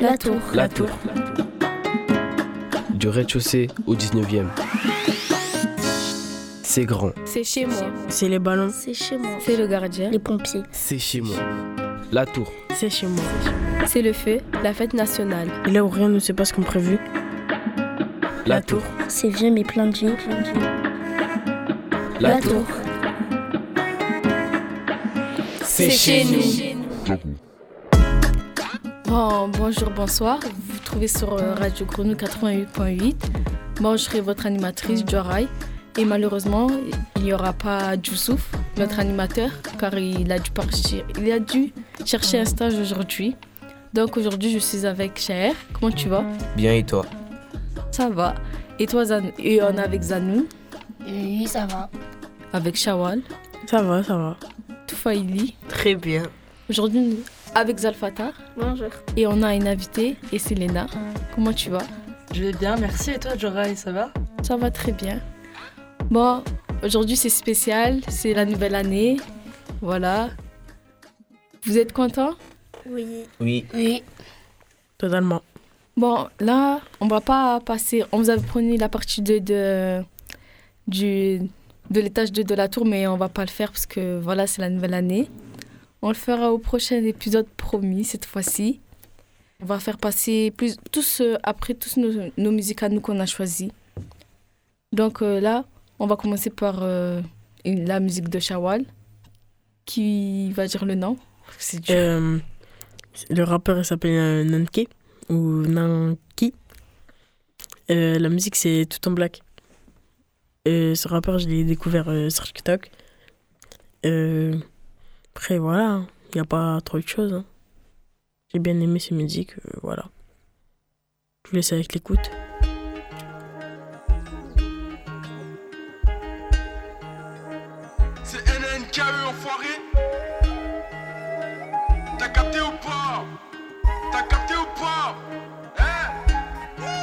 La Tour. La Tour. Du rez-de-chaussée au 19e. C'est grand. C'est chez moi. C'est les ballons. C'est chez moi. C'est le gardien. Les pompiers. C'est chez moi. La Tour. C'est chez moi. C'est le feu, la fête nationale. Et là où rien ne se passe comme prévu. La Tour. C'est vieux mais plein de vie. La, La Tour. Tour. C'est chez nous. Bon, bonjour, bonsoir. Vous vous trouvez sur euh, Radio Grenouille 88.8. Moi, je serai votre animatrice, Jorai. Et malheureusement, il n'y aura pas Youssouf, notre animateur, car il a dû partir. Il a dû chercher un stage aujourd'hui. Donc aujourd'hui, je suis avec Cher. Comment tu vas? Bien et toi? Ça va. Et toi, Zan Et on est avec Zanou, Oui, ça va. avec Shawal, Ça va, ça va. Toufaili? Très bien. Aujourd'hui, avec Zalfatar. Bonjour. Et on a une invitée, et c'est Léna. Comment tu vas? Je vais bien, merci. Et toi, Jorai, ça va? Ça va très bien. Bon, aujourd'hui c'est spécial, c'est la nouvelle année. Voilà. Vous êtes contents? Oui. Oui. Oui. Totalement. Bon, là, on va pas passer. On vous avait promis la partie 2 de, du, de l'étage 2 de la tour, mais on va pas le faire parce que voilà, c'est la nouvelle année. On le fera au prochain épisode promis cette fois-ci. On va faire passer plus, tous, euh, après tous nos, nos musiques à nous qu'on a choisies. Donc euh, là, on va commencer par euh, la musique de Shawal. Qui va dire le nom C'est. Euh, le rappeur s'appelle Nanke ou Nanki. La musique c'est tout en black. Ce rappeur je l'ai découvert sur TikTok. Après voilà, il n'y a pas trop de choses. hein. J'ai bien aimé ses musiques, euh, voilà. Je vous laisse avec l'écoute.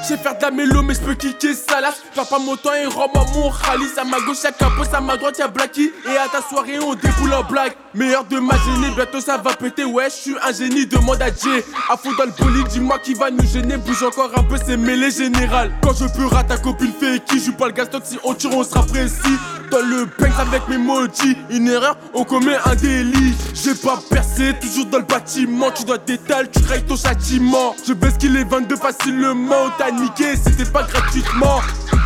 J'ai faire de la mélo mais je peux kicker salace pas mon temps et rends mon ralice À ma gauche y'a Capos, à ma droite y'a Blacky. Et à ta soirée on déboule en blague. Meilleur de ma génie, bientôt ça va péter. Ouais je suis un génie, demande à Jay. À fond dans le bolide, dis-moi qui va nous gêner. Bouge encore un peu, c'est mêlé général. Quand je peux ta copine fait qui? Joue pas le gaston, si on tire on sera précis. Dans le bank avec mes maudits. Une erreur, on commet un délit. J'ai pas percé, toujours dans le bâtiment. Tu dois t'étaler, tu rayes ton châtiment. Je baisse qu'il est 22 facilement niqué, c'était pas gratuitement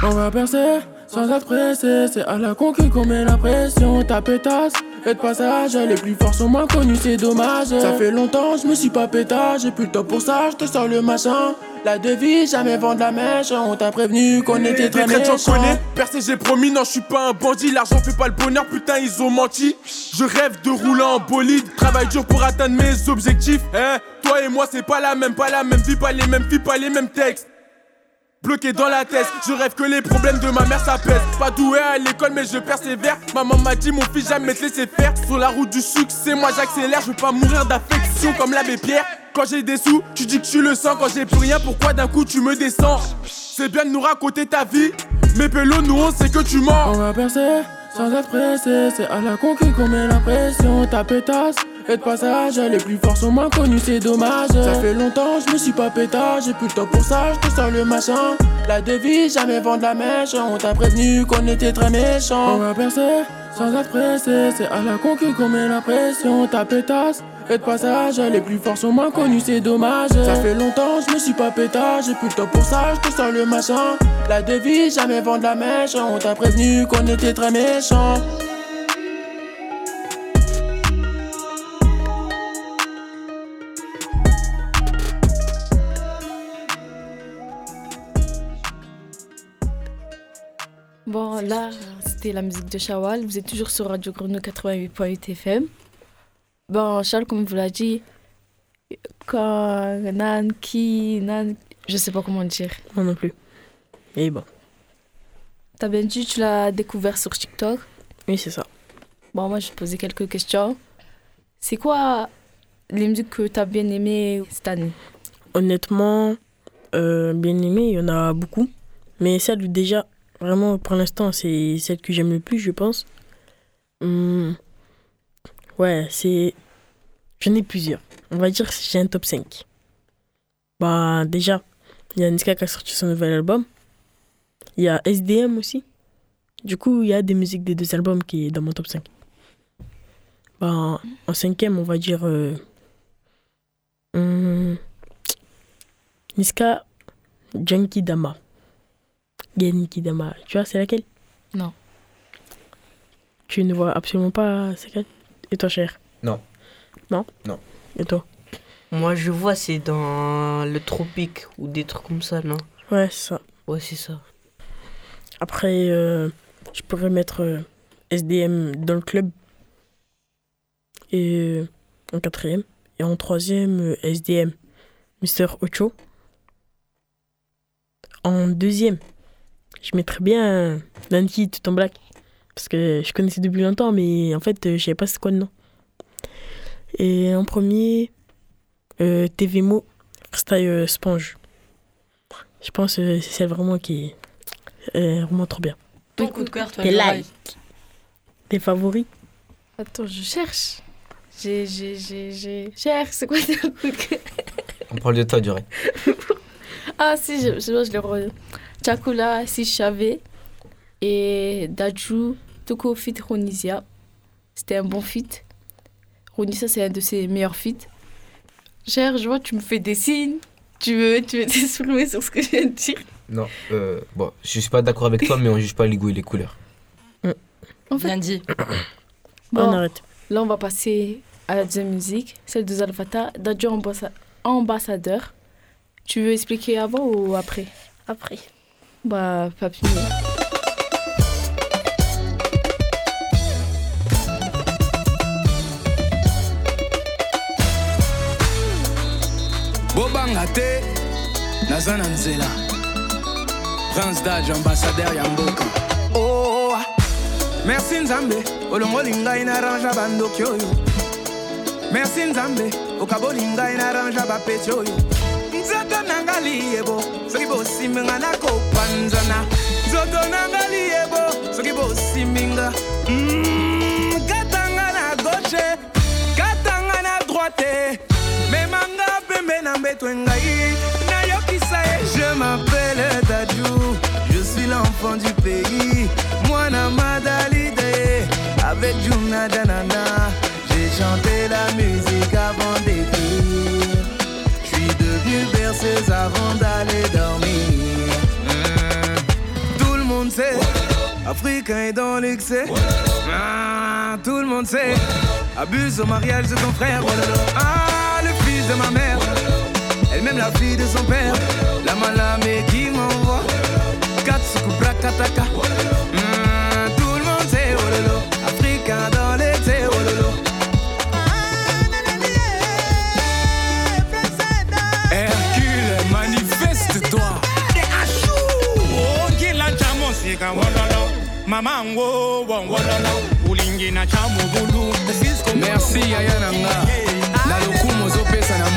On va percer sans être pressé, c'est à la conquête qu'on met la pression. Ta pétasse et de passage, les plus forts sont moins connus, c'est dommage. Ça fait longtemps, je me suis pas pétage, j'ai plus le temps pour ça, je te sors le machin. La devise, jamais vendre la mèche, on t'a prévenu qu'on était très traits, j'en méchants. connais. Percé, j'ai promis, non, je suis pas un bandit. L'argent fait pas le bonheur, putain, ils ont menti. Je rêve de rouler en bolide. Travaille dur pour atteindre mes objectifs. Eh, toi et moi, c'est pas la même, pas la même vie, pas les mêmes filles, pas les mêmes textes. Bloqué dans la tête, je rêve que les problèmes de ma mère pèse. Pas doué à l'école, mais je persévère. Maman m'a dit, mon fils, jamais te laisser faire. Sur la route du succès, moi j'accélère. Je veux pas mourir d'affection comme l'abbé Pierre. Quand j'ai des sous, tu dis que tu le sens. Quand j'ai plus rien, pourquoi d'un coup tu me descends? C'est bien de nous raconter ta vie. Mais Pélo, nous on sait que tu mens. Sans être c'est à la conquête qu'on met la pression. Ta pétasse et de passage, les plus forts sont moins connus, c'est dommage. Ça fait longtemps, je me suis pas pétage, j'ai plus le temps pour ça, je te le machin. La devise, jamais vendre la mèche, on t'a prévenu qu'on était très méchants. On va percer sans être c'est à la conquête qu'on met la pression. Ta pétasse et de passage, les plus forts sont moins connus, c'est dommage. Ça fait longtemps, je me suis pas pétage, j'ai plus le temps pour ça, je te sors le machin. La devise, jamais vendre la mèche, on t'a prévenu qu'on était très méchants. Bon, là, c'était la musique de Shawal. Vous êtes toujours sur Radio Grenouille 88.8 FM. Bon, Charles, comme vous l'a dit, quand Nan, qui, Nan, je sais pas comment dire. Moi non plus. Et bon, T'as bien dit, tu l'as découvert sur TikTok? oui, c'est ça. Bon, moi, je poser quelques questions. C'est quoi les musiques que t'as bien aimées cette année? Honnêtement, euh, bien aimé, il y en a beaucoup. Mais celle déjà, vraiment, pour l'instant, c'est celle que j'aime le plus, je pense. Hum, ouais, c'est. J'en ai plusieurs. On va dire que j'ai un top 5. Bah, déjà, il y a Niska qui a sorti son nouvel album. Il y a SDM aussi. Du coup, il y a des musiques des deux albums qui est dans mon top 5. Bah, en cinquième, on va dire. euh, hum, Niska Genki Dama. Genki Dama. Tu vois, c'est laquelle? Non. Tu ne vois absolument pas c'est laquelle? Et toi, cher Non. Non Non. Et toi Moi, je vois, c'est dans le tropique ou des trucs comme ça, non? Ouais, c'est ça. Ouais, c'est ça. Après, euh, je pourrais mettre euh, SDM dans le club. Et euh, en quatrième. Et en troisième, euh, SDM, Mr. Ocho. En deuxième, je mettrais bien Nancy tout en black. Parce que je connaissais depuis longtemps, mais en fait, euh, je savais pas c'est quoi le nom. Et en premier, euh, TVMO, Freestyle euh, Sponge. Je pense que c'est celle vraiment qui est euh, vraiment trop bien. Ton coup de cœur, toi, Tes likes. Tes favoris? Attends, je cherche. J'ai, j'ai, j'ai, j'ai. Cherche, c'est quoi ton coup de cœur? On parle de toi, Joraï. Ah, si, je, je, je le re... Chakula, si je savais. Et Daju, Toko Fit Ronisia. C'était un bon fit. Ronisia, c'est un de ses meilleurs feats. Cher, je vois, tu me fais des signes. Tu veux, tu veux t'exprimer sur ce que je viens de dire? Non, euh, bon, je suis pas d'accord avec toi, mais on juge pas les goûts et les couleurs. En fait, Bien dit. bon, On arrête. là, on va passer à la deuxième musique, celle de Zalfata, Daju ambassa- ambassadeur. Tu veux expliquer avant ou après? Après. Bah, papy. Bobanga te naza na nzela. Prince dage ambassadeur ya mboka. Oh, merci nzambe olongoli ngai na rangea bandoki oyo. Merci nzambe okaboli ngai na rangea bapeti oyo. Nzoto na nga liyebo soki bosimbi nga nakopanzana nzoto na nga liyebo soki bosimbi nga Mm, katanga na gauche katanga na droite ye je m'appelle dadju je suis l'enfant du pays. Mwana madalide avec juna danana. J'ai chanté la musique avant d'écrire. Je suis devenu berceuse avant d'aller dormir. Mm. tout le monde sait. Africain est dans l'excès. Ah, tout le monde sait. Abuse au mariage de ton frère. Ah le fils de ma mère même la fille de son père la malamé qui m'envoie. Katsuku Brakataka Mm, tout le monde sait oh là là. africain dans l'excès oh. Hercule, manifeste-toi. merci yaya na nga na lokumu ozopesa na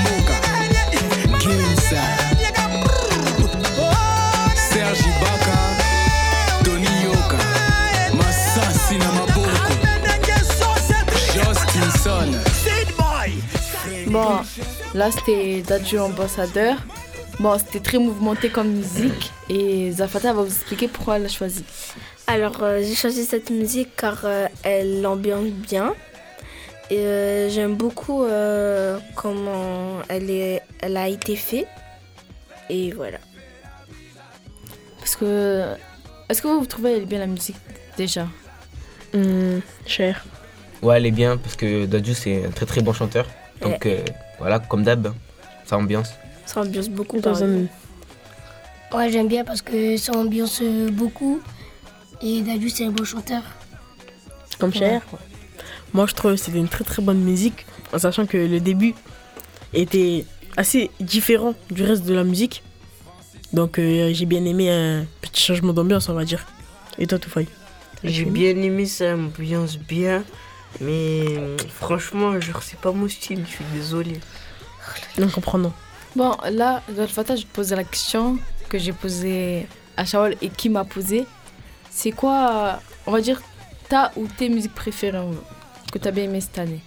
Bon, là c'était Dadju ambassadeur. Bon, c'était très mouvementé comme musique et Zafata va vous expliquer pourquoi elle l'a choisi. Alors, euh, j'ai choisi cette musique car euh, elle ambiance bien. Et euh, j'aime beaucoup euh, comment elle, est, elle a été faite. Et voilà. Parce que. Est-ce que vous trouvez elle est bien la musique déjà? Hum, cher. Ouais, elle est bien parce que Dadju, c'est un très très bon chanteur. Donc euh, voilà, comme d'hab, hein, ça ambiance. Ça ambiance beaucoup. Dans par un- exemple. Ouais, j'aime bien parce que ça ambiance euh, beaucoup. Et Dadu, c'est un bon chanteur. Comme cher. Moi, je trouve que c'était une très très bonne musique, en sachant que le début était assez différent du reste de la musique. Donc, euh, j'ai bien aimé un petit changement d'ambiance, on va dire. Et toi, Toufaï J'ai bien aimé ça, ambiance bien. Mais franchement, genre, c'est pas mon style, je suis désolé. Non, comprenons. Bon, là, Zalfata, je te posais la question que j'ai posée à Shaol et qui m'a posée. C'est quoi, on va dire, ta ou tes musiques préférées que tu as bien aimé cette année?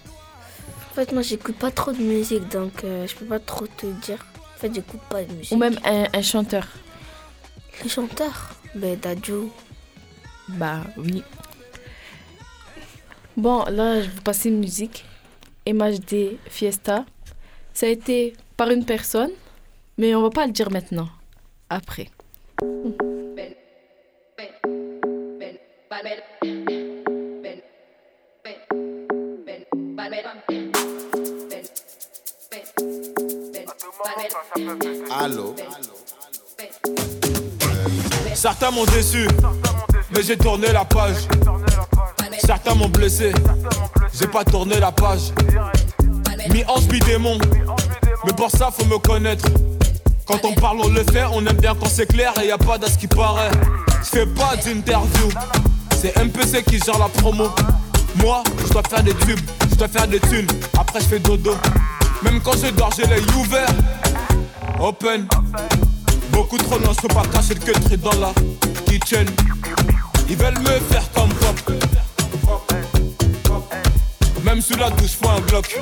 En fait, moi, j'écoute pas trop de musique, donc euh, je peux pas trop te dire. En fait, j'écoute pas de musique. Ou même un, un chanteur. Les chanteurs? Ben, Dadju. Bah oui. Bon, là, je vais vous passer une musique. MHD Fiesta. Ça a été par une personne, mais on va pas le dire maintenant. Après. Allô? Certains m'ont déçu, mais j'ai tourné la page. Certains m'ont blessé, j'ai pas tourné la page. Mi ange, mi démon, mais pour ça faut me connaître. Quand on parle, on le fait, on aime bien quand c'est clair et y a pas d'à ce qui paraît. Je fais pas d'interview, c'est MPC qui gère la promo. Moi, je dois faire des tubes, je dois faire des thunes, après je fais dodo. Même quand je dors, j'ai l'œil ouvert. Open. Beaucoup trop non, je pas cacher le que dans la kitchen. Ils veulent me faire comme pop. Même sous la douche, faut un bloc.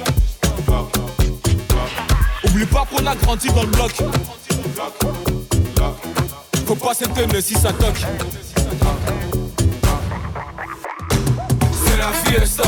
Oublie pas qu'on a grandi dans le bloc. Faut pas s'étonner si ça toque. C'est la fiesta.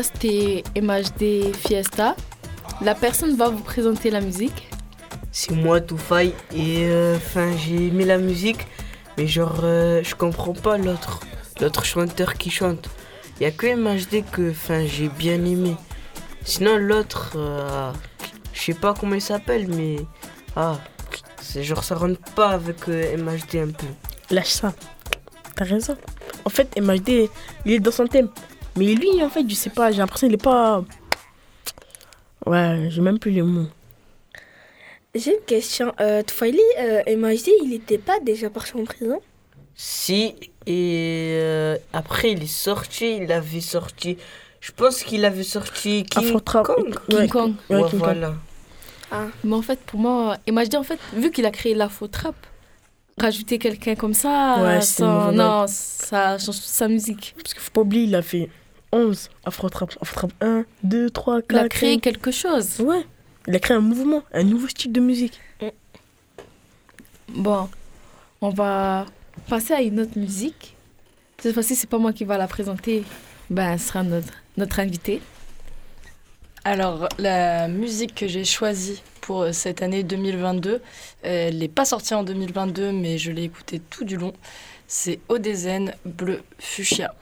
Là, c'était MHD Fiesta. La personne va vous présenter la musique. C'est moi, Toufaï, et euh, j'ai aimé la musique, mais genre euh, je comprends pas l'autre l'autre chanteur qui chante. Il y a que MHD que enfin j'ai bien aimé. Sinon l'autre, euh, je sais pas comment il s'appelle, mais ah, c'est genre ça rentre pas avec euh, MHD un peu. Lâche ça. T'as raison. En fait, MHD, il est dans son thème. Mais lui, en fait, je sais pas, j'ai l'impression qu'il est pas. Ouais, j'ai même plus les mots. J'ai une question. Euh, Tfaili, euh, MHD, il était pas déjà parti en prison? Si, et euh, après il est sorti, il avait sorti. Je pense qu'il avait sorti King Afro-trap. Kong. King Kong. Ouais, Ouais, King Kong. voilà. Mais en fait, pour moi, MHD, en fait, vu qu'il a créé la faux trap, rajouter quelqu'un comme ça, Ouais, c'est ça- non, ça change toute sa musique. Parce qu'il faut pas oublier, il a fait 11 Afro-Trap. Afro-Trap 1, 2, 3, 4. Il a créé quelque chose. Ouais. Il a créé un mouvement, un nouveau style de musique. Bon, on va passer à une autre musique. Cette fois-ci, c'est pas moi qui va la présenter. Ben, ce sera notre, notre invité. Alors, la musique que j'ai choisie pour euh, cette année 2022, elle n'est pas sortie en 2022, mais je l'ai écoutée tout du long. C'est Odezen Bleu Fuchsia.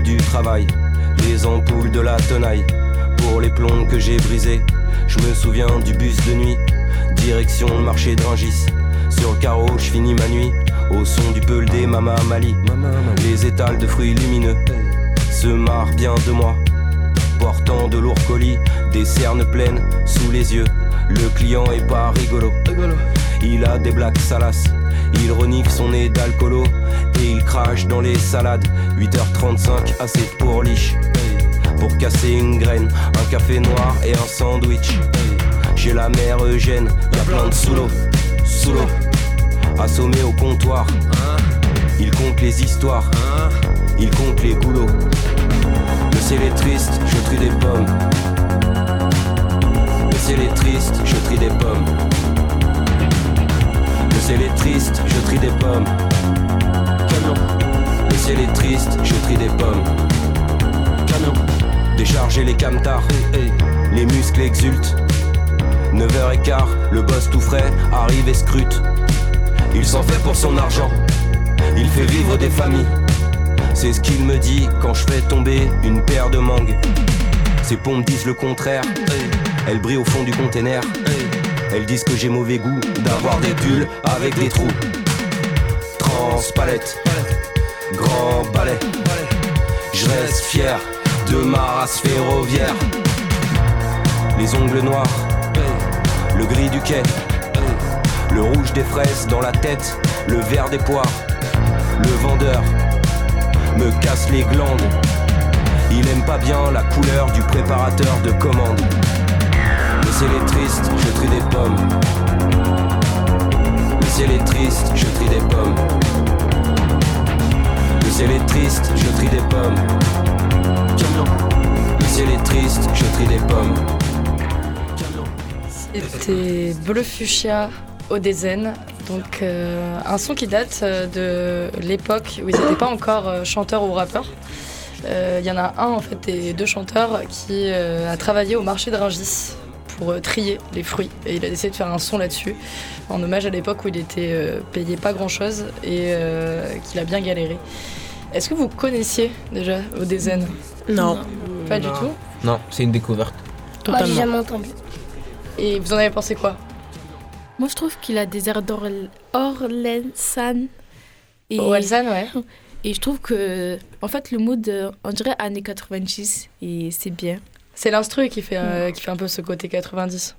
Du travail, les ampoules de la tenaille, pour les plombs que j'ai brisés. Je me souviens du bus de nuit, direction le marché de Rungis. Sur le carreau, je finis ma nuit, au son du peul des Mama Mali. Les étals de fruits lumineux se marrent bien de moi, portant de lourds colis, des cernes pleines sous les yeux. Le client est pas rigolo. Il a des blagues salaces, il renifle son nez d'alcoolo et il crache dans les salades. 8h35, assez pour liche. Pour casser une graine, un café noir et un sandwich. J'ai la mère Eugène, y a plein de sous l'eau, sous l'eau. assommé au comptoir. Il compte les histoires, il compte les goulots. Le ciel est triste, je trie des pommes. Le ciel est triste, je trie des pommes. Le ciel est triste, je trie des pommes. Le ciel est triste, je trie des pommes. Décharger les camtars, les muscles exultent. 9h15, le boss tout frais arrive et scrute. Il s'en fait pour son argent, il fait vivre des familles. C'est ce qu'il me dit quand je fais tomber une paire de mangues. Ses pompes disent le contraire, elles brillent au fond du container. Elles disent que j'ai mauvais goût d'avoir des pulls avec des trous. Transpalette, grand balai. Je reste fier de ma race ferroviaire. Les ongles noirs, le gris du quai, le rouge des fraises dans la tête, le vert des poires. Le vendeur me casse les glandes. Il aime pas bien la couleur du préparateur de commande. Le ciel est triste, je trie des pommes. Ciel est triste, je trie des pommes. Le ciel est triste, je trie des pommes. Le ciel est triste, je trie des pommes. C'était Bleu Fuchsia Odezen, donc euh, un son qui date euh, de l'époque où ils n'étaient pas encore euh, chanteurs ou rappeurs. Euh, Il y en a un en fait des deux chanteurs qui euh, a travaillé au marché de Rungis pour euh, trier les fruits et il a décidé de faire un son là-dessus en hommage à l'époque où il était euh, payé pas grand-chose et euh, qu'il a bien galéré. Est-ce que vous connaissiez déjà Odezen? Non. Pas du Non. tout? Non, c'est une découverte. Moi, j'ai jamais entendu. Et vous en avez pensé quoi? Moi, je trouve qu'il a des airs d'Orlensan. Et... Orelsan, ouais. Et je trouve que, en fait, le mood, on dirait années 90, et c'est bien. C'est l'instru qui fait, euh, qui fait un peu ce côté 90.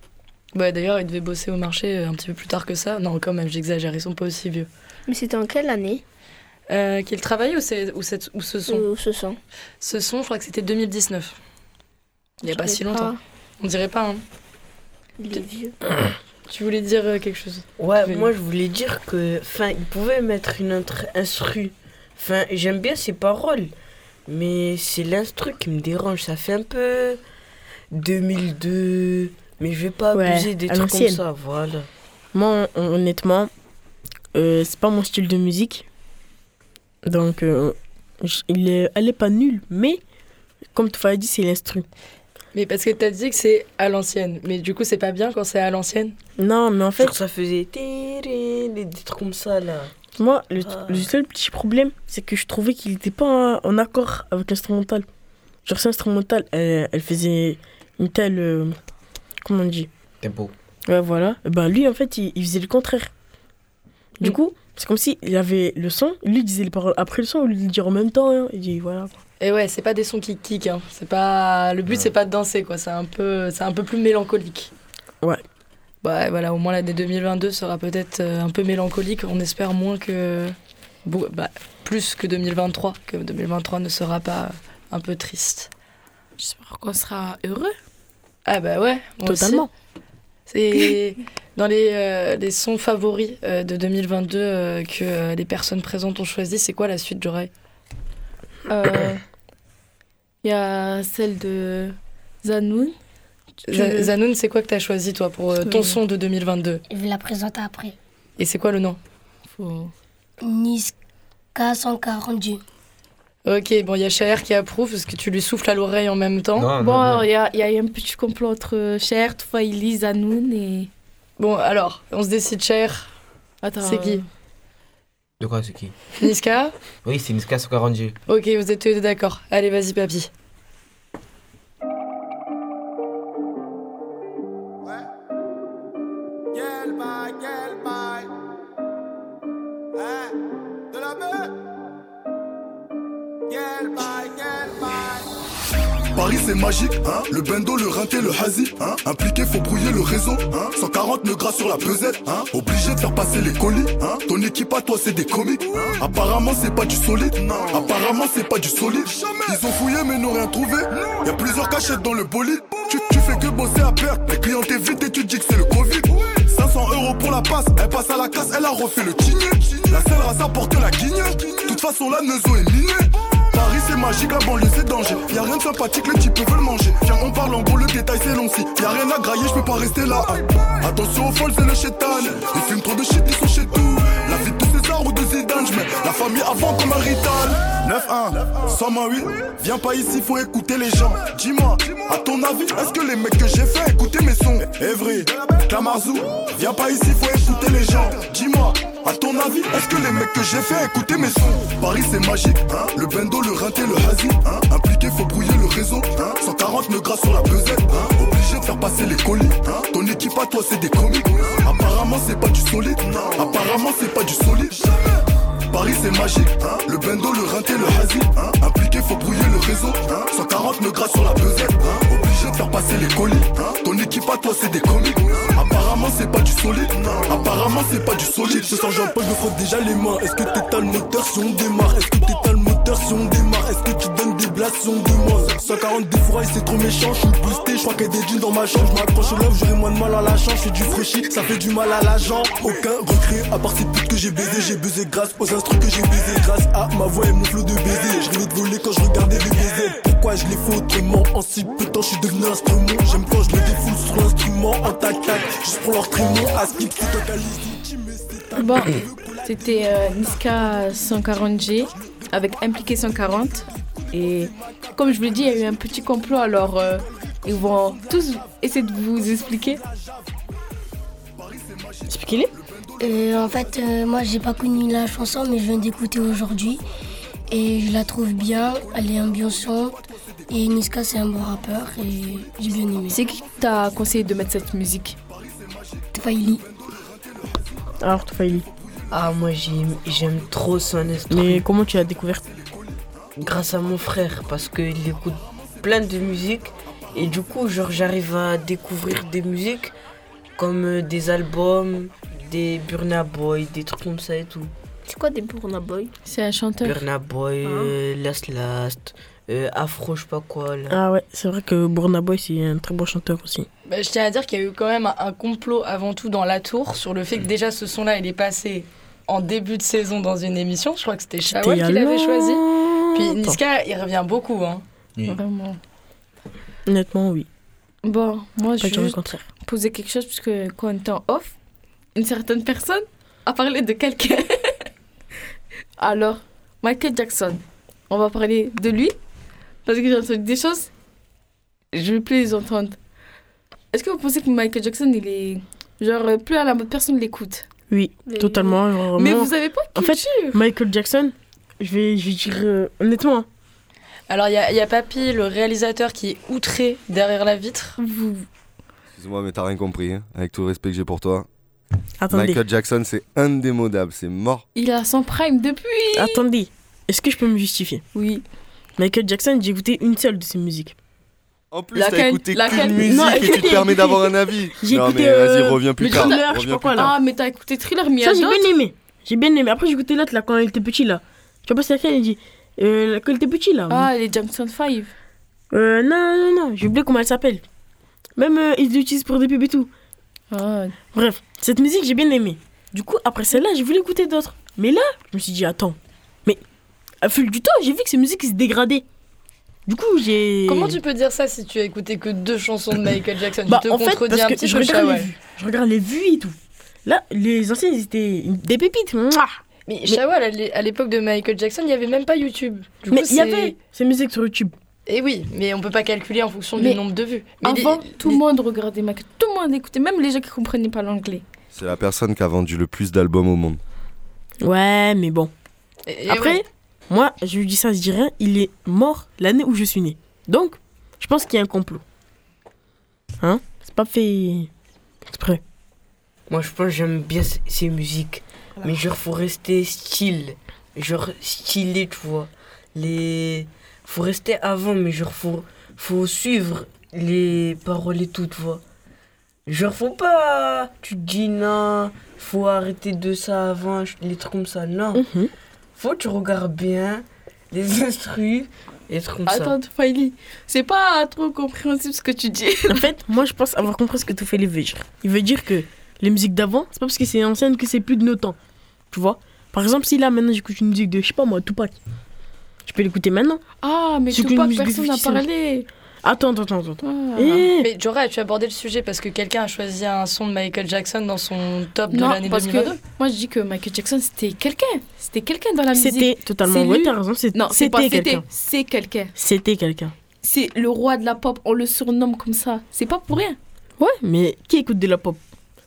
Ouais, d'ailleurs, il devait bosser au marché euh, un petit peu plus tard que ça. Non, quand même, j'exagère, ils sont pas aussi vieux. Mais c'était en quelle année? Euh, Qu'il travaillait ou, c'est- ou, cette- ou ce son? Ou ce son Ce son, je crois que c'était 2019. Il n'y a pas si pas. longtemps. On dirait pas, hein. Il est vieux. Tu voulais dire euh, quelque chose? Ouais, moi je voulais dire que, enfin, il pouvait mettre une autre instru. Enfin, j'aime bien ses paroles, mais c'est l'instru qui me dérange. Ça fait un peu 2002, mais je vais pas Ouais, abuser des trucs comme ça, voilà. Moi, hon- honnêtement, euh, c'est pas mon style de musique. Donc, euh, il est, elle est pas nulle, mais comme tu as dit, c'est l'instru. Mais parce que t'as dit que c'est à l'ancienne. Mais du coup, c'est pas bien quand c'est à l'ancienne? Non, mais en fait, Genre, ça faisait des trucs comme ça là. Moi, le, Ah. le seul petit problème, c'est que je trouvais qu'il était pas en, en accord avec l'instrumental. Genre, c'est instrumental, elle, elle faisait une telle. euh, comment on dit? Tempo. Ouais, voilà. Et Ben, lui, en fait, il, il faisait le contraire. Du Mm. coup, c'est comme si il avait le son, lui disait les paroles après le son, lui le dit en même temps. hein. Il dit voilà. Et ouais, c'est pas des sons qui kick. Hein. C'est pas le but, c'est pas de danser quoi. C'est un peu, c'est un peu plus mélancolique. Ouais. Bah voilà, au moins l'année 2022 sera peut-être euh, un peu mélancolique. On espère moins que, bah, plus que 2023, que 2023 ne sera pas un peu triste. J'espère qu'on sera heureux. Ah bah ouais. Totalement. C'est dans les, euh, les sons favoris euh, de 2022 euh, que les personnes présentes ont choisi. C'est quoi la suite, Jorai Euh, Il y a celle de Zanoun. Tu Zanoun, c'est quoi que t'as choisi toi pour euh, ton Oui. son de 2022 Je vais la présenter après. Et c'est quoi le nom? Faut- Niska 142. Ok, bon, il y a Cher qui approuve parce que tu lui souffles à l'oreille en même temps. Non, Bon, il y a, y a un petit complot entre Cher, Toufaïli, Zanoun et. Bon, alors, on se décide Cher. Attends. C'est qui? De quoi, c'est qui? Niska? Oui, c'est Niska 142. Ok, vous êtes tous les deux d'accord. Allez, vas-y, papy. Paris c'est magique, hein. Le bendo, le rinté, le hazy, hein. Impliqué, faut brouiller le réseau, hein. 140 nœuds gras sur la pesette, hein. Obligé de faire passer les colis, hein. Ton équipe à toi c'est des comiques, hein Apparemment c'est pas du solide, non Apparemment c'est pas du solide. Ils ont fouillé mais n'ont rien trouvé. Y'a plusieurs cachettes dans le bolide. Tu, tu fais que bosser à perte. Les clients t'évitent et tu dis que c'est le Covid. 200 euros pour la passe. Elle passe à la casse, elle a refait le kiné. La seule race à porter la guigne. De toute façon, la Neuzo est minée. Magique, la banlieue c'est danger. Y'a rien de sympathique, les types veulent manger. Viens, on parle en gros, le détail c'est long si. Y'a rien à grailler, je peux pas rester là. Attention aux folles, c'est le chétan. Ils fument trop de shit, ils sont chez tout. La vie de César ou de Zidane, j'mets la famille avant comme un rital. 9-1, 108, viens pas ici, faut écouter les gens. Dis-moi, à ton avis, est-ce que les mecs que j'ai fait écouter mes sons Evry, Camarzou, viens pas ici, faut écouter les gens. Dis-moi, à ton avis, est-ce que les mecs que j'ai fait écouter mes sons? Paris c'est magique, hein le bendo, le rinté, le hazy, hein impliqué, faut brouiller le réseau. Hein 140 nœuds gras sur la pesette, hein obligé de faire passer les colis. Hein ton équipe à toi, c'est des comiques. Apparemment, c'est pas du solide, apparemment, c'est pas du solide. Paris c'est magique, hein le bendo, le rinté, le hein impliqué, faut brouiller le réseau. Hein 140 nœuds gras sur la pesette, hein obligé de faire passer les colis. Hein ton équipe à toi, c'est des comiques. Apparemment, c'est pas du solide, apparemment, c'est pas du solide. Ce soir, j'en pas, je me frotte déjà les mains. Est-ce que t'étales le moteur si on démarre? Est-ce que t'étales le moteur si on démarre? Est-ce que tu donnes des si on demande 140 des fourrailles, c'est trop méchant. Je suis boosté, je crois qu'il y a des jeans dans ma chambre. Je m'accroche au love, j'aurai moins de mal à la chance. Je du fraîchi, ça fait du mal à la jambe. Aucun regret, à part ces putes que j'ai baisé. J'ai baisé grâce aux instruments que j'ai baisé. Grâce à ma voix et mon flot de baiser. Je rêvais de voler quand je regardais les baisers. Pourquoi je les fais autrement? En si peu de temps, je suis devenu instrument. J'aime quand je me défoule sur l'instrument en tac-tac. Juste pour leur trémon, à skip, c'est totaliste. Bon, c'était euh, Niska 140G avec Impliqué 140. Et comme je vous l'ai dit, il y a eu un petit complot, alors euh, ils vont tous essayer de vous expliquer. Expliquez-les. Euh, en fait, euh, moi, j'ai pas connu la chanson, mais je viens d'écouter aujourd'hui. Et je la trouve bien, elle est ambiançante. Et Niska, c'est un bon rappeur et j'ai bien aimé. C'est qui t'a conseillé de mettre cette musique? Tfaili. Alors, Tfaili. Ah, moi j'aime, j'aime trop son instru. Mais comment tu l'as découverte Grâce à mon frère, parce qu'il écoute plein de musique. Et du coup, genre, j'arrive à découvrir des musiques comme euh, des albums, des Burna Boy, des trucs comme ça et tout. C'est quoi des Burna Boy? C'est un chanteur. Burna Boy, Ah. euh, Last Last, euh, Afro, je sais pas quoi. Là. Ah ouais, c'est vrai que Burna Boy, c'est un très bon chanteur aussi. Bah, je tiens à dire qu'il y a eu quand même un, complot avant tout dans la tour sur le fait que déjà ce son-là, il est passé en début de saison dans une émission. Je crois que c'était Shawal qui l'avait choisi. Puis. Niska, il revient beaucoup. Hein. Vraiment. Honnêtement, oui. Bon, moi, je vais poser quelque chose, puisque quand on était en off, une certaine personne a parlé de quelqu'un. Alors, Michael Jackson, on va parler de lui, parce que j'ai entendu des choses, je vais plus les entendre. Est-ce que vous pensez que Michael Jackson, il est. Genre, plus à la mode, personne l'écoute? Oui, totalement. genre, Mais vous avez pas de En fait. Michael Jackson, je vais, je vais dire euh, honnêtement. hein, Alors, il y a, il y a Papy, le réalisateur, qui est outré derrière la vitre. Excuse-moi, mais t'as rien compris, hein, avec tout le respect que j'ai pour toi. Attendez. Michael Jackson, c'est indémodable, c'est mort. Il a son prime depuis. Attendez, est-ce que je peux me justifier? Oui. Michael Jackson, j'ai écouté une seule de ses musiques. En plus, t'as écouté qu'une musique Non, et tu te permets d'avoir un avis. J'ai non, écouté, mais vas-y, euh, reviens plus le tard. thriller, je sais reviens pas quoi, plus là. tard. Ah, mais t'as écouté Thriller, mais Ça, j'ai bien aimé. J'ai bien aimé. Après, j'ai écouté l'autre là quand il était petit là. Tu vois pas c'est laquelle il dit euh, Quand il était petit là. Ah, les Jackson 5. Euh, non, non, non, j'ai oublié comment elle s'appelle. Même euh, ils l'utilisent pour des pubs et tout. Ah. Bref, cette musique j'ai bien aimé. Du coup, après celle-là, j'ai voulu écouter d'autres. Mais là, je me suis dit, attends, mais à fil du temps, j'ai vu que ces musiques se dégradaient. Du coup, j'ai. Comment tu peux dire ça si tu as écouté que deux chansons de Michael Jackson? Bah, Tu te en fait, contredis parce un que petit je peu, regarde les vues. Je regarde les vues et tout. Là, les anciens, ils étaient des pépites. Mouah. Mais Shawal, à l'é- à l'époque de Michael Jackson, il n'y avait même pas YouTube. Du Mais il y avait ces musiques sur YouTube. Et oui, mais on peut pas calculer en fonction Mais du nombre de vues. Mais les- Avant, tout le monde regardait Michael. Tout le monde écoutait, même les gens qui comprenaient pas l'anglais. C'est la personne qui a vendu le plus d'albums au monde. Ouais, mais bon. Et- et Après, ouais. moi, je lui dis ça, je dis rien. Il est mort l'année où je suis né. Donc, je pense qu'il y a un complot. Hein? C'est pas fait exprès. Moi, je pense que j'aime bien ces musiques. Mais genre, faut rester style. Genre, stylé, tu vois. Les... Faut rester avant, mais genre, faut, faut suivre les paroles et tout, tu vois. Genre, faut pas... Tu te dis, non, faut arrêter de ça avant, les trucs comme ça. Non. Mhm. Faut que tu regardes bien les instrus, les trucs comme ça. Attends, Faili, c'est pas trop compréhensible ce que tu dis. En fait, moi, je pense avoir compris ce que tout fait les veut dire. Il veut dire que les musiques d'avant, c'est pas parce que c'est ancienne que c'est plus de nos temps. Tu vois Par exemple, si là maintenant j'écoute une musique de, je sais pas moi, Tupac, je peux l'écouter maintenant. Ah, mais de personne n'a 50 Cent. parlé. Attends, attends, attends. attends. Ah. Eh, Mais Jorah, tu as abordé le sujet parce que quelqu'un a choisi un son de Michael Jackson dans son top de l'année parce 2022. que moi je dis que Michael Jackson c'était quelqu'un. C'était quelqu'un dans la musique. C'était totalement- lui. t'as raison, c'est- Non, c'est pas c'était c'était. quelqu'un. C'est quelqu'un. C'était quelqu'un. C'est le roi de la pop. On le surnomme comme ça. C'est pas pour rien. Ouais, mais qui écoute de la pop?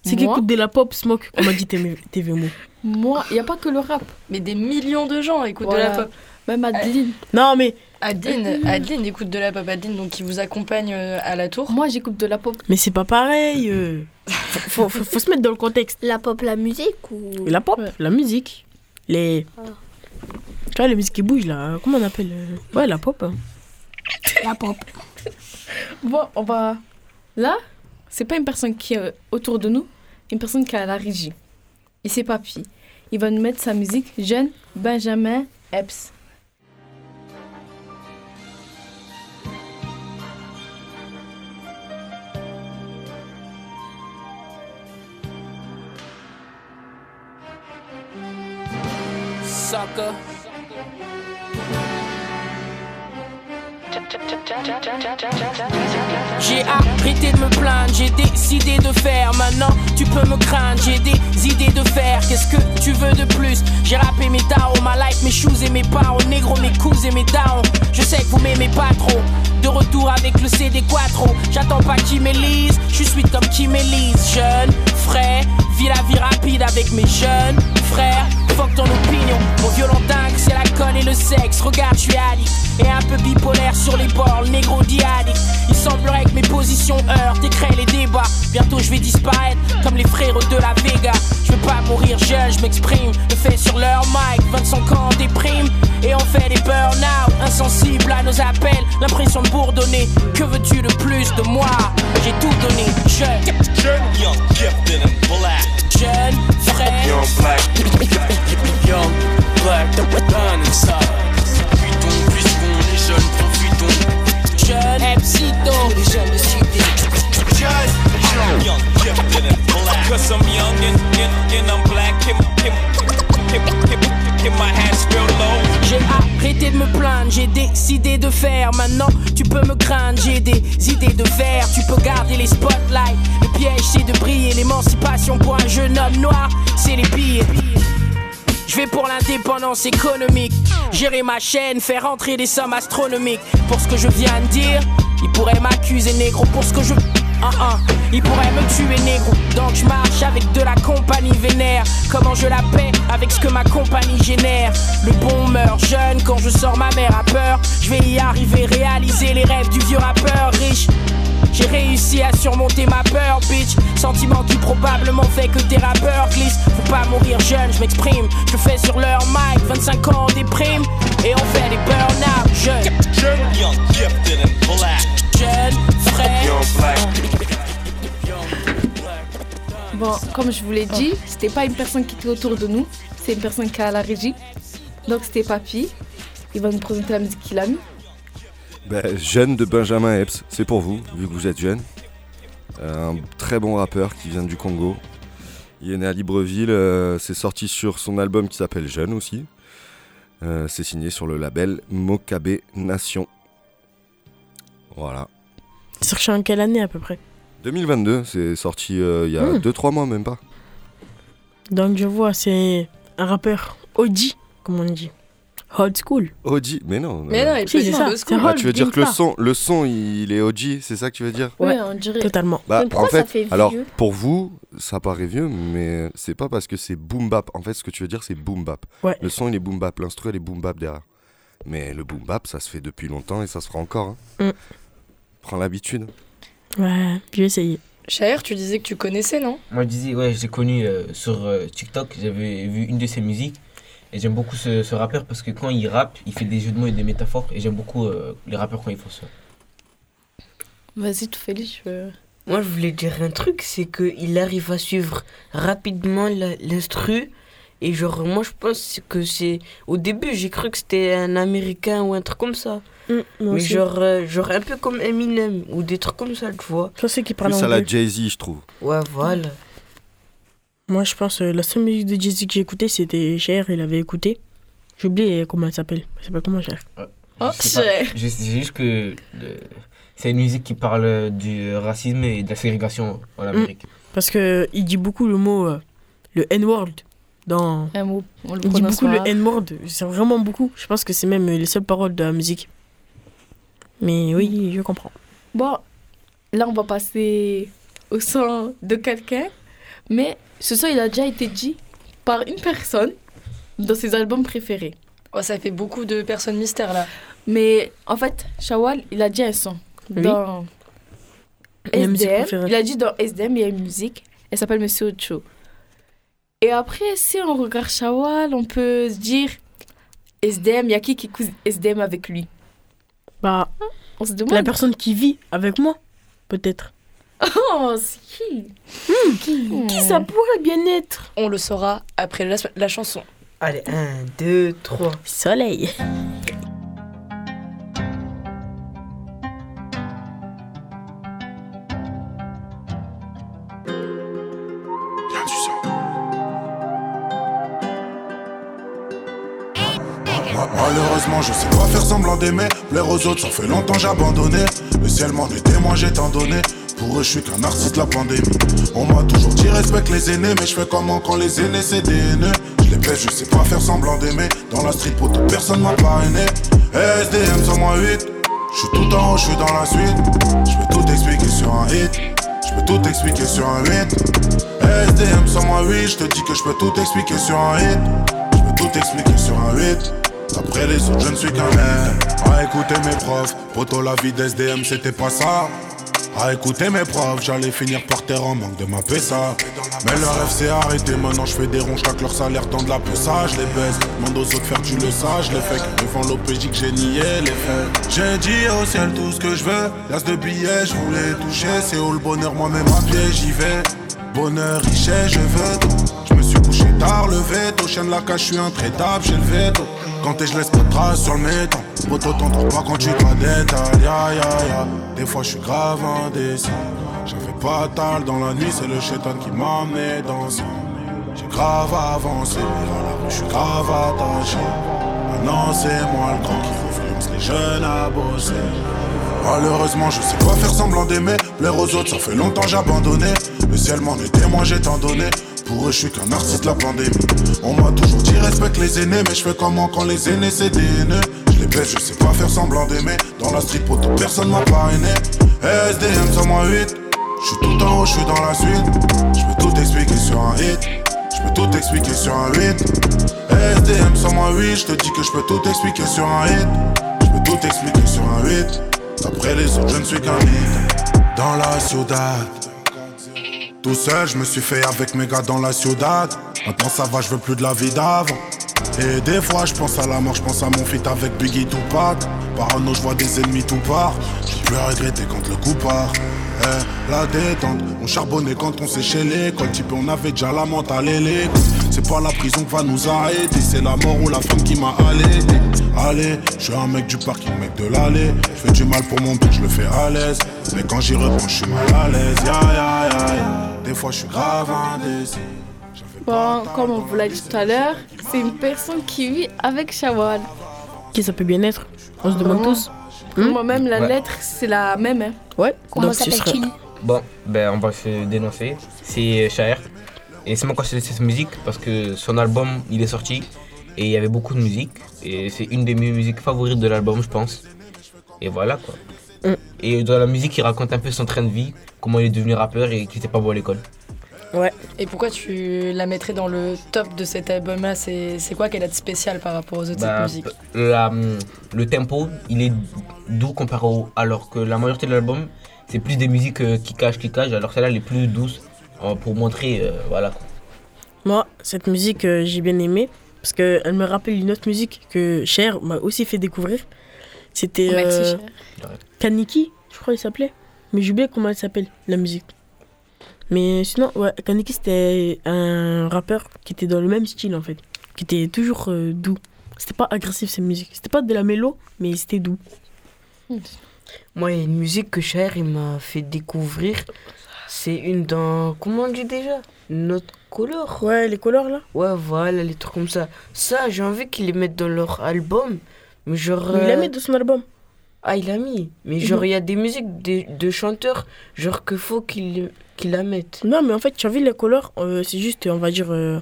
C'est qui écoute de la pop, Smoke, on m'a dit TV, TVMO. Moi, il y a pas que le rap. Mais des millions de gens écoutent Voilà. de la pop. Même Adeline. Non, mais. Adeline, Adeline écoute de la pop. Adeline, donc qui vous accompagne euh, à la tour. Moi, j'écoute de la pop. Mais c'est pas pareil. euh. Faut, faut, faut- faut se mettre dans le contexte. La pop, la musique ou? La pop, la musique. Les. Ah. Tu vois, les musiques qui bougent là. Comment on appelle euh, Ouais, la pop. hein. La pop. Bon, on va. Là, c'est pas une personne qui est autour de nous, une personne qui à la régie. Et c'est Papy. Il va nous mettre sa musique jeune Benjamin Epps. Sucker. J'ai arrêté de me plaindre, j'ai décidé de faire. Maintenant, tu peux me craindre, j'ai des idées de faire. Qu'est-ce que tu veux de plus? J'ai rappé mes taos, ma life, mes shoes et mes parents. Négro, mes coups et mes downs. Je sais que vous m'aimez pas trop. De retour avec le CD Quattro. J'attends pas qui m'élise, je suis comme qui m'élise. Jeune, frais, vis la vie rapide avec mes jeunes frères. Fuck ton opinion, mon violent dingue, c'est l'alcool et le sexe. Regarde, je suis addict et un peu bipolaire sur les bords, le négro addict. Il semblerait que mes positions heurtent et créent les débats. Bientôt je vais disparaître comme les frères de la Vega. Je veux pas mourir jeune, je m'exprime. Le fait sur leur mic, 25 ans déprime. Et on fait des burn-out, insensibles à nos appels. L'impression de bourdonner. Que veux-tu de plus de moi? J'ai tout donné, jeune. Young, décidé de faire. Maintenant, tu peux me craindre, j'ai des idées de faire. Tu peux garder les spotlights. Le piège, c'est de briller. L'émancipation pour un jeune homme noir, c'est les pires. Je vais pour l'indépendance économique. Gérer ma chaîne, faire rentrer des sommes astronomiques. Pour ce que je viens de dire, il pourrait m'accuser négro. Pour ce que je. Ah. Il pourrait me tuer négro. Donc je marche avec de la compagnie vénère. Comment je la paie avec ce que ma compagnie génère? Le bon meurt jeune quand je sors ma mère a peur. Je vais y arriver, réaliser les rêves du vieux rappeur riche. J'ai réussi à surmonter ma peur, bitch. Sentiment qui probablement fait que des rappeurs glissent. Faut pas mourir jeune, je m'exprime. Je fais sur leur mic, 25 ans on déprime. Et on fait des burn-out jeunes. Bon, comme je vous l'ai dit, c'était pas une personne qui était autour de nous, c'est une personne qui est à la régie. Donc c'était Papy. Il va nous présenter la musique qu'il a mis. Ben, jeune de Benjamin Epps, c'est pour vous, vu que vous êtes jeune. Euh, un très bon rappeur qui vient du Congo. Il est né à Libreville, euh, c'est sorti sur son album qui s'appelle Jeune aussi. Euh, c'est signé sur le label Mokabe Nation. Voilà. Sorti en quelle année à peu près? 2022, c'est sorti euh, il y a Hmm. 2-3 mois même pas. Donc je vois, c'est un rappeur OG, comme on dit. Old school. OG, mais non. Mais non, il Si, peut c'est ça, school. Ah, tu veux dire que le son, le son il est OG, c'est ça que tu veux dire? Ouais, on dirait. Totalement. Bah, en ça fait, fait alors pour vous, ça paraît vieux, mais c'est pas parce que c'est boom bap. En fait, ce que tu veux dire, c'est boom bap. Ouais. Le son, il est boom bap, l'instru, il est boom bap derrière. Mais le boom bap, ça se fait depuis longtemps et ça se fera encore. hein. Mm. Prends l'habitude. Ouais, j'ai essayé. Shaher, tu disais que tu connaissais, non? Moi, je disais, ouais, je l'ai connu euh, sur euh, TikTok. J'avais vu une de ses musiques. Et j'aime beaucoup ce, ce rappeur parce que quand il rappe, il fait des jeux de mots et des métaphores. Et j'aime beaucoup euh, les rappeurs quand ils font ça. Vas-y, tout Félix. Moi, je voulais dire un truc, c'est qu'il arrive à suivre rapidement l'instru. Et genre, moi, je pense que c'est... Au début, j'ai cru que c'était un Américain ou un truc comme ça. Moi Mais genre, euh, genre un peu comme Eminem ou des trucs comme ça, tu vois. Je sais qu'il Plus à la Jay-Z, je trouve. Ouais, voilà. Moi, je pense euh, la seule musique de Jay-Z que j'ai écoutée, c'était Cher, il avait écouté. J'ai oublié comment elle s'appelle. Elle s'appelle comment Cher? Oh, Je sais pas. Je sais juste que c'est une musique qui parle du racisme et de la ségrégation en Amérique. Parce que il dit beaucoup le mot, euh, le N-word dans. Un mot, on le il dit beaucoup le pas. N-word. C'est vraiment beaucoup. Je pense que c'est même euh, les seules paroles de la musique. Mais oui, je comprends. Bon, là, on va passer au son de quelqu'un. Mais ce son, il a déjà été dit par une personne dans ses albums préférés. Oh, ça fait beaucoup de personnes mystères là. Mais en fait, Shawal, il a dit un son. Oui. Dans SDM. Il a dit dans SDM, il y a une musique. Elle s'appelle Monsieur Ocho. Et après, si on regarde Shawal, on peut se dire SDM, il y a qui qui écoute SDM avec lui? Bah, on se demande. la personne qui vit avec moi, peut-être. Oh, c'est qui? Qui, qui ça pourrait bien être? On le saura après la, la chanson. Allez, 1, 2, 3. Soleil. Semblant d'aimer. Plaire aux autres, ça fait longtemps j'ai abandonné. Le ciel m'en est témoin, j'ai tant donné. Pour eux, je suis qu'un narcisse de la pandémie. On m'a toujours dit respecte les aînés, mais je fais comment quand les aînés c'est des haineux. Je les baisse, je sais pas faire semblant d'aimer. Dans la street, pour personne m'a parrainé. SDM 108, je suis tout en haut, je suis dans la suite. Je peux tout expliquer sur un hit. Je peux tout expliquer sur un 8. SDM 108, je te dis que je peux tout expliquer sur un hit. Je peux tout expliquer sur un 8. Après les autres, je ne suis qu'un mec. À écouter mes profs, poto la vie d'SDM, c'était pas ça. À écouter mes profs, j'allais finir par terre en manque de ma PSA. Mais leur rêve s'est arrêté, maintenant je fais des ronds, chaque leur salaire dans de la ça, je les baisse. Demande aux autres faire tu le sage, les fake. Devant l'OPJ que j'ai nié les faits. J'ai dit au ciel tout ce que je veux. L'as de billets, je voulais toucher. C'est où le bonheur, moi-même à pied, j'y vais. Bonheur, richesse, je veux tout. Je me suis couché tard, le veto. Chien de la cage, je suis intraitable, j'ai le veto. Quand t'es, je laisse pas de traces sur le métal. Poto, t'en trouves pas quand tu te la. Ya, ya, ya. Des fois, je suis grave indécis. J'avais pas tal dans la nuit, c'est le chétan qui m'a amené. J'ai grave avancé, mais dans la rue, je suis grave attaché. Maintenant, c'est moi le grand qui influence les jeunes à bosser. Malheureusement, je sais pas faire semblant d'aimer. Plaire aux autres, ça fait longtemps j'ai abandonné. Le ciel m'en est j'ai tant donné. Pour eux, je suis qu'un artiste la pandémie. On m'a toujours dit respecte les aînés, mais je fais comment quand les aînés c'est des haineux? Je les baisse, je sais pas faire semblant d'aimer. Dans la street, poto, personne m'a parrainé. SDM 108, je suis tout en haut, je suis dans la suite. Je peux tout expliquer sur un hit. Je peux tout expliquer sur un 8. SDM 108, je te dis que je peux tout expliquer sur un hit. Je peux tout expliquer sur un 8. Après les autres, je ne suis qu'un. Dans la ciudad. Tout seul, je me suis fait avec mes gars dans la ciudad. Maintenant ça va, je veux plus de la vie d'avant. Et des fois, je pense à la mort, je pense à mon feat avec Biggie Tupac. Parano, je vois des ennemis tout part. J'ai plus regretter quand le coup part. Eh, la détente, on charbonnait quand on séchait l'école. Type, on avait déjà la mentale et. C'est pas la prison qui va nous arrêter, c'est la mort ou la femme qui m'a allaité. Allez, je suis un mec du parking, mec de l'allée. Je fais du mal pour mon but, je le fais à l'aise. Mais quand j'y reprends, je suis mal à l'aise. Ya, ya, ya, ya. Des fois, je suis grave indécis. Bon, comme on vous l'a dit tout à l'heure, c'est une personne qui vit avec Shawal. Qui ça peut bien être On se demande tous. Moi-même, la Ouais. lettre, c'est la même. hein. Ouais. Comment s'appelle-t-il Bon, ben on va se dénoncer. C'est Shaher. Et c'est moi qui ai choisi cette musique parce que son album il est sorti et il y avait beaucoup de musique. Et c'est une des mes musiques favorites de l'album, je pense. Et voilà quoi. Mm. Et dans la musique, il raconte un peu son train de vie, comment il est devenu rappeur et qu'il était pas bon à l'école. Ouais. Et pourquoi tu la mettrais dans le top de cet album-là C'est quoi qu'elle a de spécial par rapport aux autres Bah, cette musique la- le tempo, il est doux comparé au. Alors que la majorité de l'album, c'est plus des musiques euh, qui cachent, qui cachent, alors celle-là, elle est plus douce euh, pour montrer. euh, voilà. Moi, cette musique, euh, j'ai bien aimé parce qu'elle me rappelle une autre musique que Cher m'a aussi fait découvrir. C'était euh. Kaniki, je crois qu'il s'appelait. Mais oublié comment elle s'appelle, la musique. Mais sinon, ouais, Kaniki, c'était un rappeur qui était dans le même style en fait. Qui était toujours euh, doux. C'était pas agressif cette musique. C'était pas de la mélo, mais c'était doux. Moi, il y a une musique que Cher il m'a fait découvrir. C'est une dans. Comment on dit déjà? Notre couleurs. Ouais, les couleurs là Ouais, voilà, les trucs comme ça. Ça, j'ai envie qu'ils les mettent dans leur album. Mais genre. Il l'a euh, mis dans son album. Ah, il a mis. Mais genre, Mhm. il y a des musiques de, de chanteurs, genre qu'il faut qu'ils qu'ils la mettent. Non, mais en fait, tu as vu les couleurs, euh, c'est juste, on va dire. euh,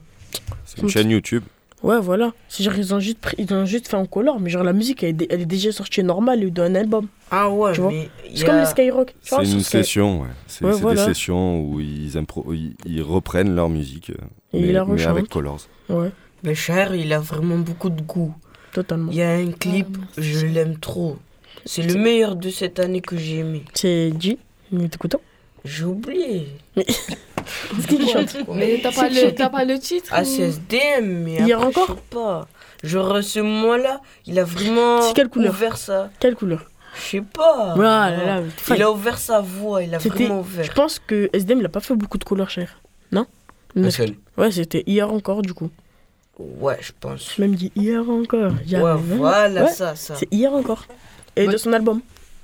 C'est une chaîne YouTube. Ouais, voilà. C'est genre, ils ont juste, pris- ils ont juste fait en couleur, mais genre, la musique, elle, est dé- elle est déjà sortie normale d'un album. Ah ouais, tu vois C'est comme a- les Skyrock. C'est une Sky- session, ouais. C'est Ouais, c'est voilà. des sessions où ils, impro- ils, ils reprennent leur musique, euh, Et mais, mais avec. Colors. Ouais. Mais Cher, il a vraiment beaucoup de goût. Totalement. Il y a un clip, je l'aime trop. C'est le meilleur de cette année que j'ai aimé. C'est G, mais t'écoutes J'ai oublié. Qu'est-ce qu'il chante Mais t'as pas, le- t'as pas le titre Ah, c'est SDM, mais Hier après, encore je sais pas. Genre, ce mois-là, il a vraiment C'est quelle couleur ouvert ça. Quelle couleur Je sais pas. Ah là là, mais il a ouvert sa voix, il a C'était- vraiment ouvert. Je pense que SDM, il a pas fait beaucoup de couleurs, cher. Non Un seul. Ouais, c'était hier encore, du coup. Ouais, je pense. Même dit hier encore. Ouais, voilà, ça, ça. C'est hier encore. Et Ouais. de son album.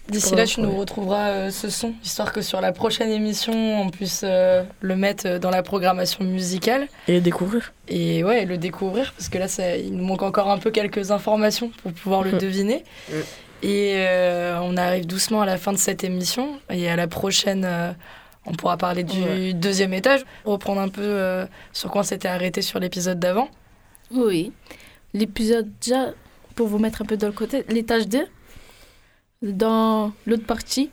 D'ici là, tu nous retrouveras euh, ce son, histoire que sur la prochaine émission, on puisse euh, le mettre euh, dans la programmation musicale. Et le découvrir. Et ouais, le découvrir, parce que là, ça, il nous manque encore un peu quelques informations pour pouvoir le Mhm. deviner. Mm. Et euh, on arrive doucement à la fin de cette émission. Et à la prochaine, euh, on pourra parler du Ouais. deuxième étage, reprendre un peu euh, sur quoi on s'était arrêté sur l'épisode d'avant. Oui. L'épisode, déjà, pour vous mettre un peu dans le côté, l'étage 2, dans l'autre partie,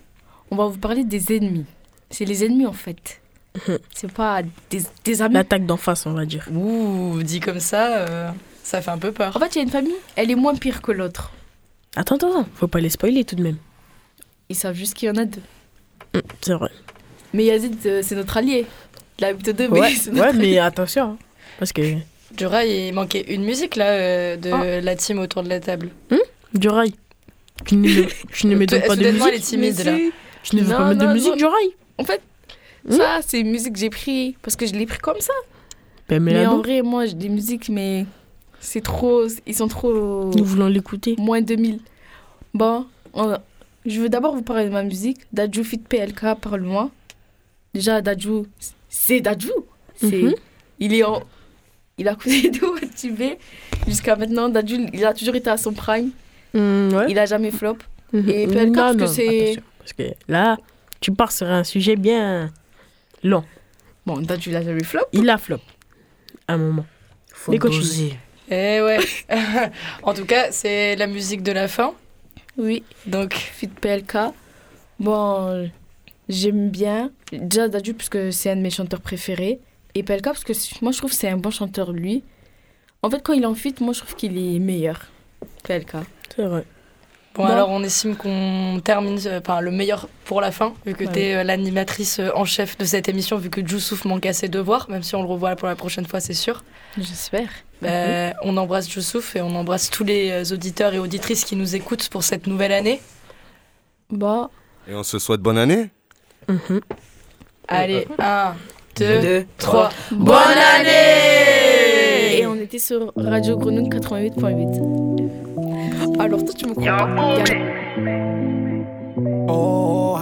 on va vous parler des ennemis. C'est les ennemis, en fait. C'est pas des, des amis. L'attaque d'en face, on va dire. Ouh, dit comme ça, euh, ça fait un peu peur. En fait, il y a une famille, elle est moins pire que l'autre. Attends, attends, attends. Faut pas les spoiler tout de même. Ils savent juste qu'il y en a deux. Hum, C'est vrai. Mais Yazid, euh, c'est notre allié. Il habite deux, Ouais, mais c'est notre ouais mais attention. hein, Parce que. Jura, il manquait une musique là euh, de Ah. la team autour de la table. Du rail. Tu ne, tu ne pas de Soudainement, elle est musique. timide Mais là. si. Tu ne veux Non, pas mettre de musique rail En fait, ça, c'est une musique que j'ai pris parce que je l'ai pris comme ça. Ben, mais en vrai, moi, j'ai des musiques, mais c'est trop. Ils sont trop. Nous voulons l'écouter. Moins 2000. Bon, on- je veux d'abord vous parler de ma musique. Dadju Fit PLK, parle-moi. Déjà, Dadju, c'est Dadju. C'est, Mhm. Il est en. Il a coûté de Watibé. Jusqu'à maintenant, Dadju, il a toujours été à son prime. Ouais. Il a jamais flop. Mhm. Et PLK, Non, parce que c'est. Parce que là, tu pars sur un sujet bien long. Bon, Dadju, il a jamais flop. Il a flop. À un moment. Faut Mais continue. Eh ouais. en tout cas, c'est la musique de la fin. Oui. Donc, Fit PLK. Bon, j'aime bien. Déjà Dadju, parce que c'est un de mes chanteurs préférés. Et PLK, parce que moi, je trouve que c'est un bon chanteur, lui. En fait, quand il est en fit, moi, je trouve qu'il est meilleur. PLK. C'est vrai. bon, Bon. alors on estime qu'on termine euh, enfin, le meilleur pour la fin, vu que Ouais. tu es l'animatrice euh, en chef de cette émission, vu que Youssouf manque à ses devoirs, même si on le revoit pour la prochaine fois, c'est sûr. J'espère. Ben, On embrasse Youssouf et on embrasse tous les euh, auditeurs et auditrices qui nous écoutent pour cette nouvelle année. Bon, Et on se souhaite bonne année Allez, 1, 2, Deux, 3. bonne année était sur Radio Grenouille 88.8. Alors, toi, tu me crois pas? Oh.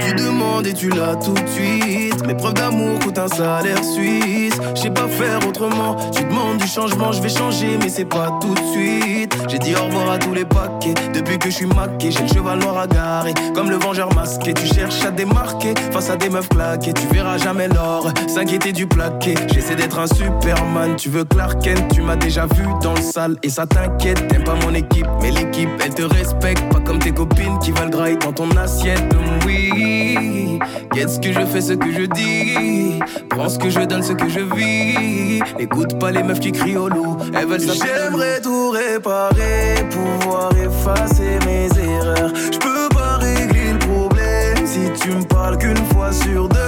Tu demandes et tu l'as tout de suite. Mes preuves d'amour coûtent un salaire suisse. Je sais pas faire autrement. Tu demandes du changement, je vais changer, mais c'est pas tout de suite. J'ai dit au revoir à tous les paquets. Depuis que je suis maqué, j'ai le cheval noir à garer. Comme le vengeur masqué, tu cherches à démarquer. Face à des meufs claquées, tu verras jamais l'or. S'inquiéter du plaqué. J'essaie d'être un Superman. Tu veux Clark Kent, tu m'as déjà vu dans le sale. Et ça t'inquiète, t'aimes pas mon équipe. Mais l'équipe, elle te respecte. Pas comme tes copines qui veulent grailler dans ton assiette. Oui, qu'est-ce que je fais, ce que je dis? Prends ce que je donne, ce que je vis. N'écoute pas les meufs qui crient au loup. Elles veulent s'appeler J'aimerais tout réparer, pouvoir effacer mes erreurs. Je peux pas régler le problème si tu me parles qu'une fois sur deux.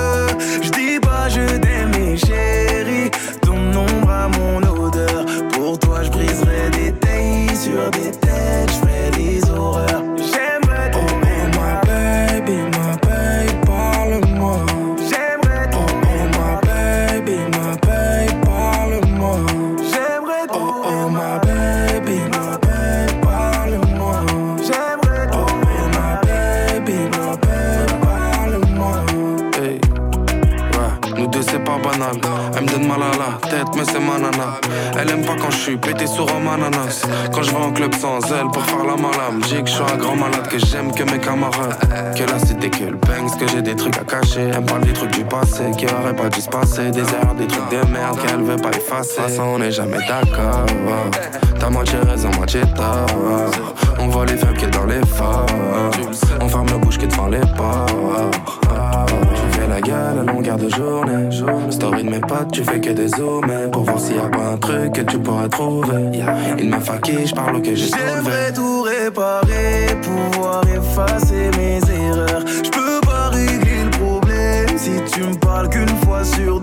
Tête, mais c'est ma nana. Elle aime pas quand je suis pété sur un ananas. Quand je vais en club sans elle pour faire la malade. J'ai que je suis un grand malade, que j'aime que mes camarades. Que la cité, que le bangs, que j'ai des trucs à cacher. Elle parle des trucs du passé qui auraient pas dû se passer. Des erreurs, des trucs de merde qu'elle veut pas effacer. Façon, on n'est jamais d'accord. T'as moitié raison, moitié tort. On voit les faibles qui est dans les forts. On ferme la bouche qui devant les ports. Gueule à longueur de journée. Story de mes potes, tu fais que des zooms. Pour voir s'il y a pas un truc que tu pourrais trouver. Il m'a faqué, je parle que j'ai J'aimerais tout réparer, pouvoir effacer mes erreurs. Je peux pas régler le problème si tu me parles qu'une fois sur